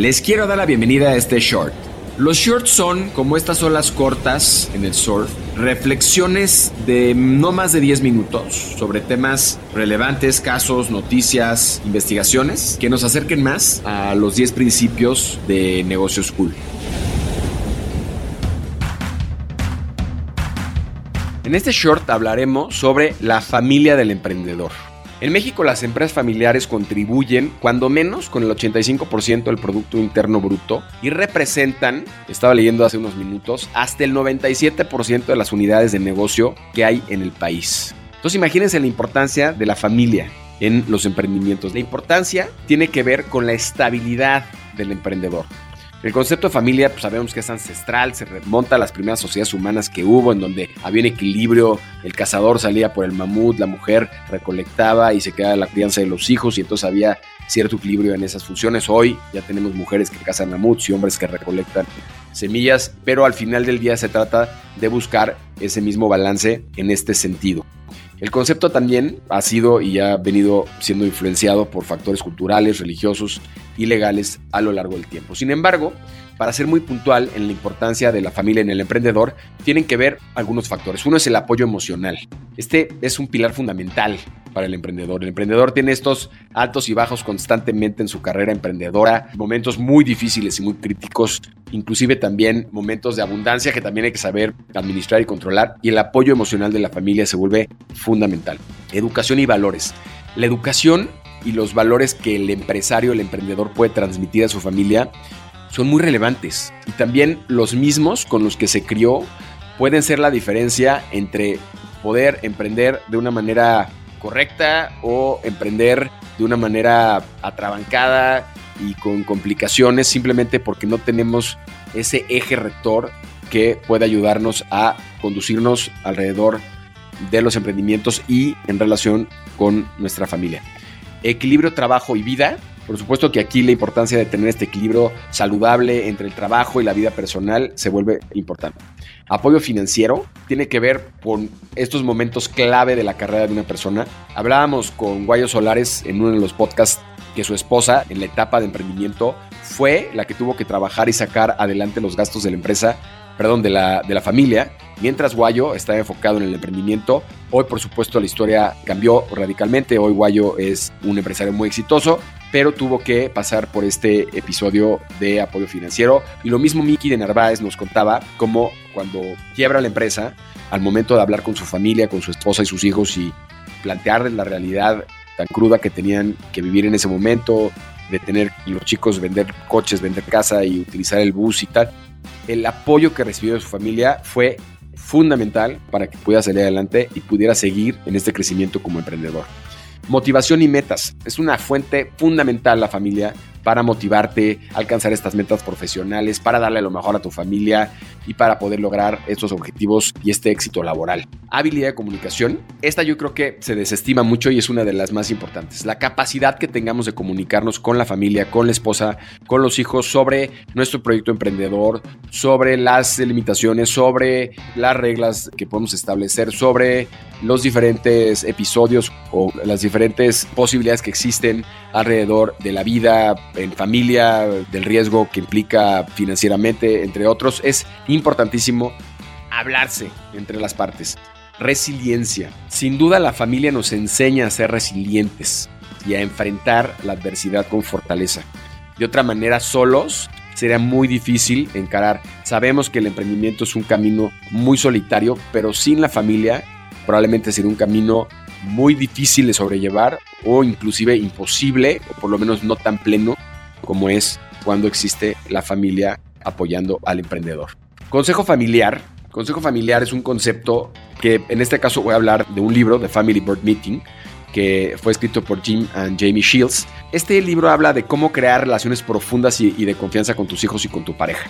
Les quiero dar la bienvenida a este short. Los shorts son como estas olas cortas en el surf, reflexiones de no más de 10 minutos sobre temas relevantes, casos, noticias, investigaciones que nos acerquen más a los 10 principios de negocios cool. En este short hablaremos sobre la familia del emprendedor. En México las empresas familiares contribuyen cuando menos con el 85% del Producto Interno Bruto y representan, estaba leyendo hace unos minutos, hasta el 97% de las unidades de negocio que hay en el país. Entonces imagínense la importancia de la familia en los emprendimientos. La importancia tiene que ver con la estabilidad del emprendedor. El concepto de familia, pues sabemos que es ancestral, se remonta a las primeras sociedades humanas que hubo, en donde había un equilibrio, el cazador salía por el mamut, la mujer recolectaba y se quedaba la crianza de los hijos, y entonces había cierto equilibrio en esas funciones. Hoy ya tenemos mujeres que cazan mamuts y hombres que recolectan semillas, pero al final del día se trata de buscar ese mismo balance en este sentido. El concepto también ha sido y ha venido siendo influenciado por factores culturales, religiosos y legales a lo largo del tiempo. Sin embargo, para ser muy puntual en la importancia de la familia en el emprendedor, tienen que ver algunos factores. Uno es el apoyo emocional. Este es un pilar fundamental para el emprendedor. El emprendedor tiene estos altos y bajos constantemente en su carrera emprendedora, momentos muy difíciles y muy críticos, inclusive también momentos de abundancia que también hay que saber administrar y controlar, y el apoyo emocional de la familia se vuelve fundamental. Educación y valores. La educación y los valores que el empresario, el emprendedor puede transmitir a su familia son muy relevantes y también los mismos con los que se crió pueden ser la diferencia entre poder emprender de una manera correcta o emprender de una manera atrabancada y con complicaciones simplemente porque no tenemos ese eje rector que puede ayudarnos a conducirnos alrededor de los emprendimientos y en relación con nuestra familia. Equilibrio trabajo y vida por supuesto que aquí la importancia de tener este equilibrio saludable entre el trabajo y la vida personal se vuelve importante. Apoyo financiero tiene que ver con estos momentos clave de la carrera de una persona. Hablábamos con Guayo Solares en uno de los podcasts que su esposa en la etapa de emprendimiento fue la que tuvo que trabajar y sacar adelante los gastos de la empresa, perdón, de la, de la familia, mientras Guayo estaba enfocado en el emprendimiento. Hoy, por supuesto, la historia cambió radicalmente. Hoy Guayo es un empresario muy exitoso pero tuvo que pasar por este episodio de apoyo financiero. Y lo mismo Miki de Narváez nos contaba cómo cuando quiebra la empresa, al momento de hablar con su familia, con su esposa y sus hijos y plantearles la realidad tan cruda que tenían que vivir en ese momento, de tener los chicos vender coches, vender casa y utilizar el bus y tal, el apoyo que recibió de su familia fue fundamental para que pudiera salir adelante y pudiera seguir en este crecimiento como emprendedor. Motivación y metas. Es una fuente fundamental la familia para motivarte alcanzar estas metas profesionales, para darle lo mejor a tu familia y para poder lograr estos objetivos y este éxito laboral. Habilidad de comunicación. Esta yo creo que se desestima mucho y es una de las más importantes. La capacidad que tengamos de comunicarnos con la familia, con la esposa, con los hijos sobre nuestro proyecto emprendedor, sobre las limitaciones, sobre las reglas que podemos establecer, sobre los diferentes episodios o las diferentes posibilidades que existen alrededor de la vida en familia, del riesgo que implica financieramente, entre otros. Es importantísimo hablarse entre las partes. Resiliencia. Sin duda la familia nos enseña a ser resilientes y a enfrentar la adversidad con fortaleza. De otra manera, solos sería muy difícil encarar. Sabemos que el emprendimiento es un camino muy solitario, pero sin la familia probablemente sería un camino muy difícil de sobrellevar o inclusive imposible, o por lo menos no tan pleno como es cuando existe la familia apoyando al emprendedor. Consejo familiar. Consejo familiar es un concepto que en este caso voy a hablar de un libro, de Family Board Meeting, que fue escrito por Jim and Jamie Shields, Este libro habla de cómo crear relaciones profundas y, de confianza con tus hijos y con tu pareja.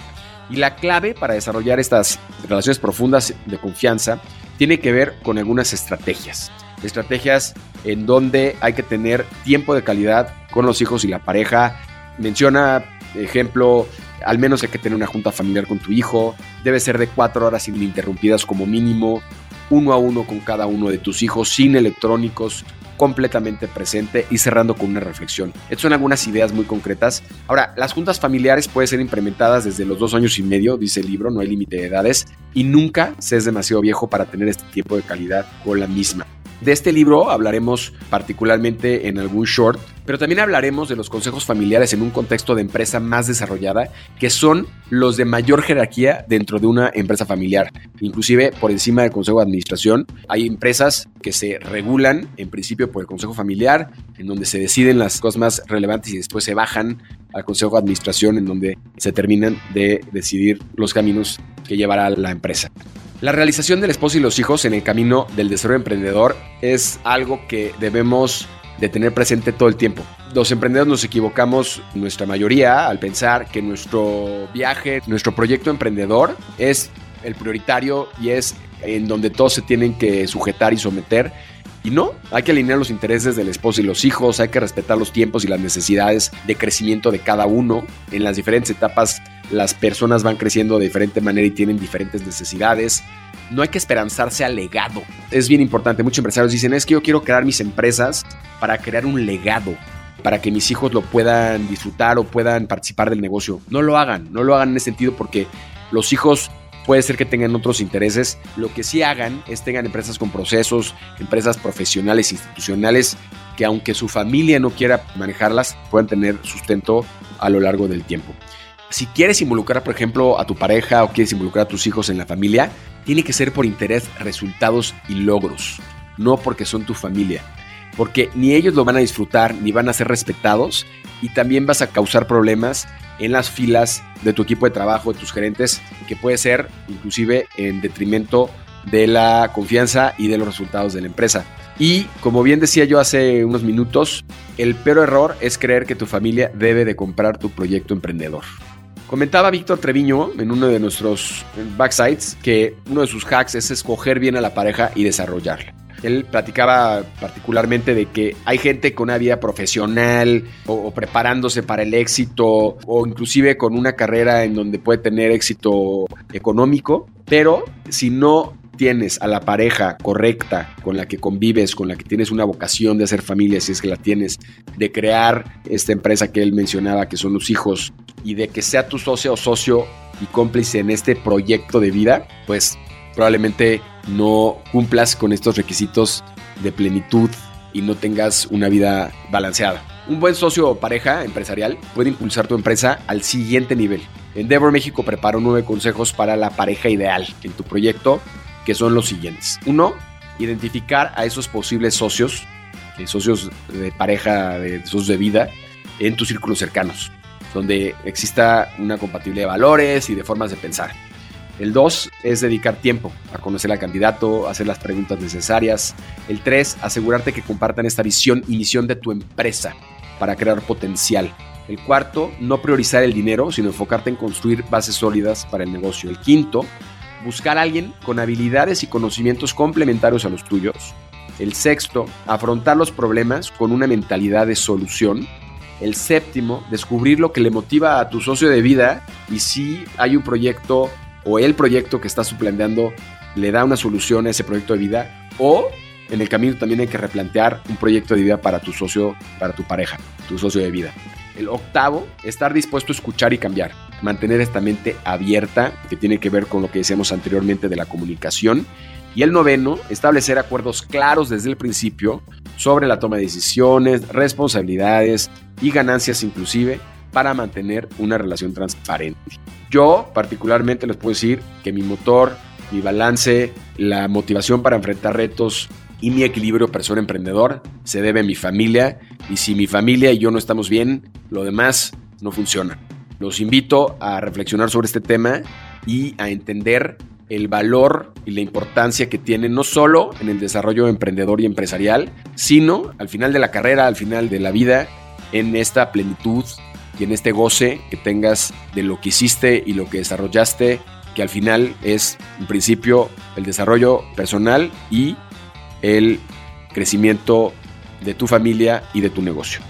Y la clave para desarrollar estas relaciones profundas de confianza tiene que ver con algunas estrategias. Estrategias en donde hay que tener tiempo de calidad con los hijos y la pareja. Menciona, ejemplo, al menos hay que tener una junta familiar con tu hijo. Debe ser de cuatro horas ininterrumpidas como mínimo. Uno a uno con cada uno de tus hijos, sin electrónicos, completamente presente y cerrando con una reflexión. Estas son algunas ideas muy concretas. Ahora, las juntas familiares pueden ser implementadas desde los dos años y medio, dice el libro, no hay límite de edades, y nunca se es demasiado viejo para tener este tiempo de calidad con la misma. De este libro hablaremos particularmente en algún short, pero también hablaremos de los consejos familiares en un contexto de empresa más desarrollada, que son los de mayor jerarquía dentro de una empresa familiar. Inclusive por encima del consejo de administración, hay empresas que se regulan en principio por el consejo familiar, en donde se deciden las cosas más relevantes y después se bajan al consejo de administración, en donde se terminan de decidir los caminos que llevará la empresa. La realización del esposo y los hijos en el camino del desarrollo emprendedor es algo que debemos de tener presente todo el tiempo. Los emprendedores nos equivocamos, nuestra mayoría, al pensar que nuestro viaje, nuestro proyecto emprendedor es el prioritario y es en donde todos se tienen que sujetar y someter. Y no, hay que alinear los intereses del esposo y los hijos, hay que respetar los tiempos y las necesidades de crecimiento de cada uno en las diferentes etapas las personas van creciendo de diferente manera y tienen diferentes necesidades. No hay que esperanzarse al legado. Es bien importante. Muchos empresarios dicen, es que yo quiero crear mis empresas para crear un legado, para que mis hijos lo puedan disfrutar o puedan participar del negocio. No lo hagan, no lo hagan en ese sentido porque los hijos puede ser que tengan otros intereses. Lo que sí hagan es tengan empresas con procesos, empresas profesionales, institucionales, que aunque su familia no quiera manejarlas, puedan tener sustento a lo largo del tiempo si quieres involucrar, por ejemplo, a tu pareja o quieres involucrar a tus hijos en la familia, tiene que ser por interés, resultados y logros, no porque son tu familia. Porque ni ellos lo van a disfrutar, ni van a ser respetados, y también vas a causar problemas en las filas de tu equipo de trabajo, de tus gerentes, que puede ser inclusive en detrimento de la confianza y de los resultados de la empresa. Y como bien decía yo hace unos minutos, el peor error es creer que tu familia debe de comprar tu proyecto emprendedor. Comentaba Víctor Treviño en uno de nuestros backsides que uno de sus hacks es escoger bien a la pareja y desarrollarla. Él platicaba particularmente de que hay gente con una vida profesional o, preparándose para el éxito o inclusive con una carrera en donde puede tener éxito económico, pero si no tienes a la pareja correcta con la que convives, con la que tienes una vocación de hacer familia, si es que la tienes, de crear esta empresa que él mencionaba, que son los hijos, y de que sea tu socio o socio y cómplice en este proyecto de vida, pues probablemente no cumplas con estos requisitos de plenitud y no tengas una vida balanceada. Un buen socio o pareja empresarial puede impulsar tu empresa al siguiente nivel. Endeavor México preparó nueve consejos para la pareja ideal en tu proyecto que son los siguientes. Uno, identificar a esos posibles socios, eh, socios de pareja, de socios de vida, en tus círculos cercanos, donde exista una compatibilidad de valores y de formas de pensar. El dos es dedicar tiempo a conocer al candidato, hacer las preguntas necesarias. El tres, asegurarte que compartan esta visión y misión de tu empresa para crear potencial. El cuarto, no priorizar el dinero, sino enfocarte en construir bases sólidas para el negocio. El quinto, buscar a alguien con habilidades y conocimientos complementarios a los tuyos. El sexto, afrontar los problemas con una mentalidad de solución. El séptimo, descubrir lo que le motiva a tu socio de vida y si hay un proyecto o el proyecto que estás suplanteando le da una solución a ese proyecto de vida o en el camino también hay que replantear un proyecto de vida para tu socio, para tu pareja, tu socio de vida. El octavo, estar dispuesto a escuchar y cambiar. Mantener esta mente abierta, que tiene que ver con lo que decíamos anteriormente de la comunicación. Y el noveno, establecer acuerdos claros desde el principio sobre la toma de decisiones, responsabilidades y ganancias inclusive para mantener una relación transparente. Yo particularmente les puedo decir que mi motor, mi balance, la motivación para enfrentar retos y mi equilibrio persona-emprendedor se debe a mi familia y si mi familia y yo no estamos bien, lo demás no funciona. Los invito a reflexionar sobre este tema y a entender el valor y la importancia que tiene no solo en el desarrollo emprendedor y empresarial, sino al final de la carrera, al final de la vida, en esta plenitud y en este goce que tengas de lo que hiciste y lo que desarrollaste, que al final es, en principio, el desarrollo personal y el crecimiento de tu familia y de tu negocio.